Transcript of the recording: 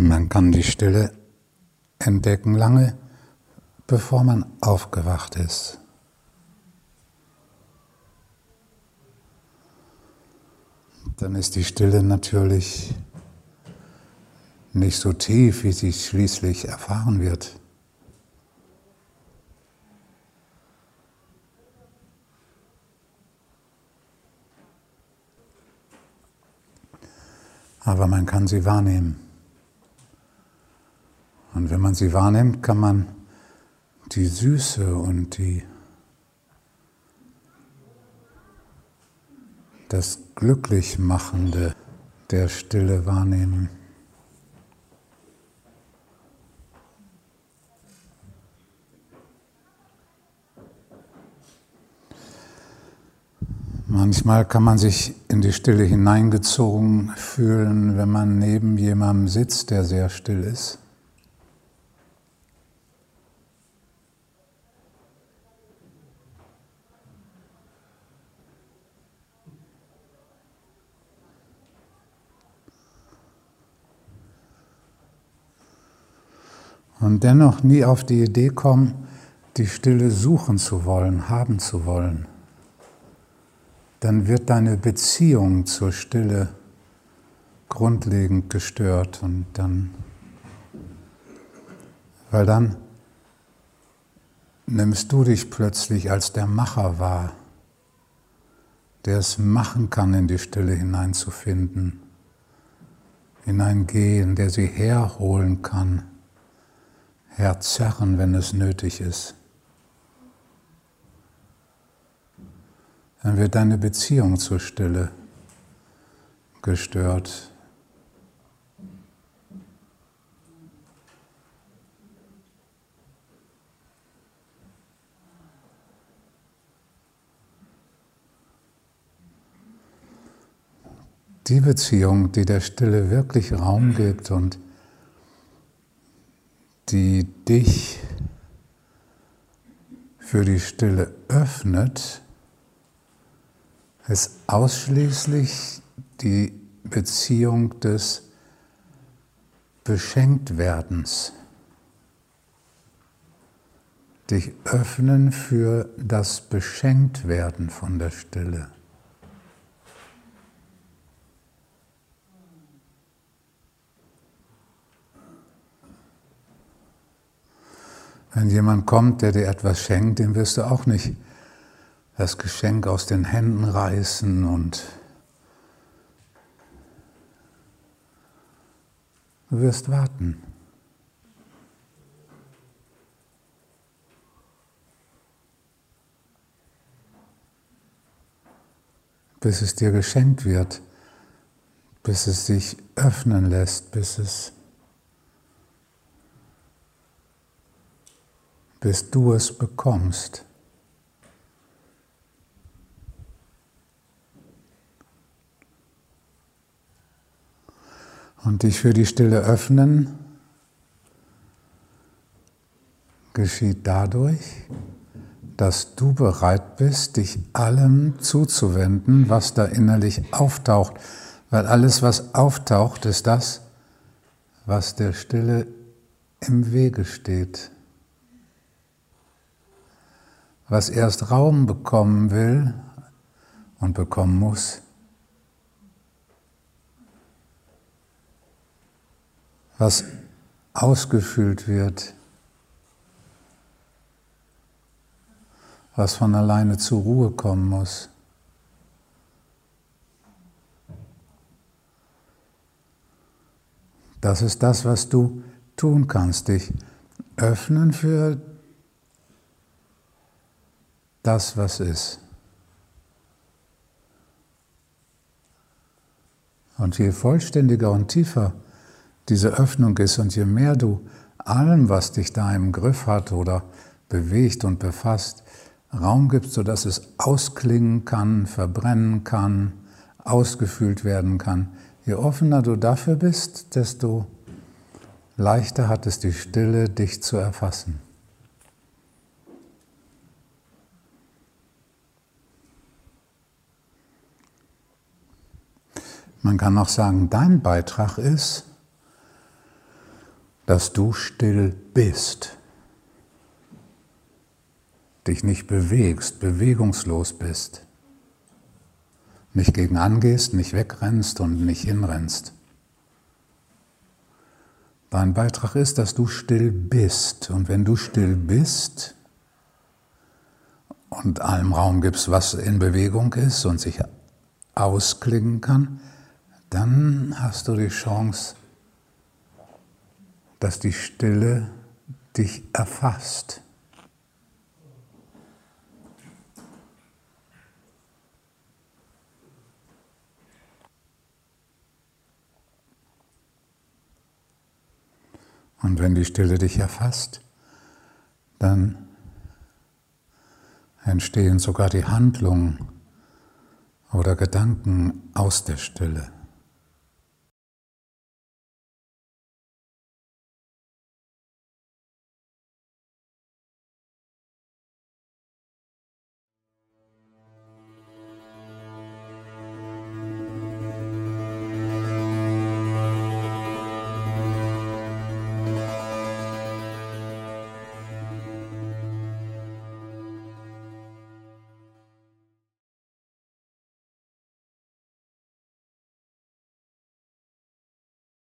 Man kann die Stille entdecken lange, bevor man aufgewacht ist. Dann ist die Stille natürlich nicht so tief, wie sie schließlich erfahren wird. Aber man kann sie wahrnehmen. Und wenn man sie wahrnimmt, kann man die Süße und die, das Glücklichmachende der Stille wahrnehmen. Manchmal kann man sich in die Stille hineingezogen fühlen, wenn man neben jemandem sitzt, der sehr still ist. Und dennoch nie auf die Idee kommen, die Stille suchen zu wollen, haben zu wollen, dann wird deine Beziehung zur Stille grundlegend gestört und dann, weil dann nimmst du dich plötzlich als der Macher wahr, der es machen kann, in die Stille hineinzufinden, hineingehen, der sie herholen kann herzerren, wenn es nötig ist. Dann wird deine Beziehung zur Stille gestört. Die Beziehung, die der Stille wirklich Raum gibt und die dich für die Stille öffnet, ist ausschließlich die Beziehung des Beschenktwerdens. Dich öffnen für das Beschenktwerden von der Stille. Wenn jemand kommt, der dir etwas schenkt, dem wirst du auch nicht das Geschenk aus den Händen reißen und du wirst warten. bis es dir geschenkt wird, bis es sich öffnen lässt, bis es bis du es bekommst. Und dich für die Stille öffnen geschieht dadurch, dass du bereit bist, dich allem zuzuwenden, was da innerlich auftaucht. Weil alles, was auftaucht, ist das, was der Stille im Wege steht was erst Raum bekommen will und bekommen muss, was ausgefüllt wird, was von alleine zur Ruhe kommen muss. Das ist das, was du tun kannst, dich öffnen für das, was ist. Und je vollständiger und tiefer diese Öffnung ist und je mehr du allem, was dich da im Griff hat oder bewegt und befasst, Raum gibst, sodass es ausklingen kann, verbrennen kann, ausgefühlt werden kann, je offener du dafür bist, desto leichter hat es die Stille, dich zu erfassen. Man kann auch sagen, dein Beitrag ist, dass du still bist, dich nicht bewegst, bewegungslos bist, nicht gegen angehst, nicht wegrennst und nicht hinrennst. Dein Beitrag ist, dass du still bist. Und wenn du still bist und allem Raum gibst, was in Bewegung ist und sich ausklingen kann, dann hast du die Chance, dass die Stille dich erfasst. Und wenn die Stille dich erfasst, dann entstehen sogar die Handlungen oder Gedanken aus der Stille.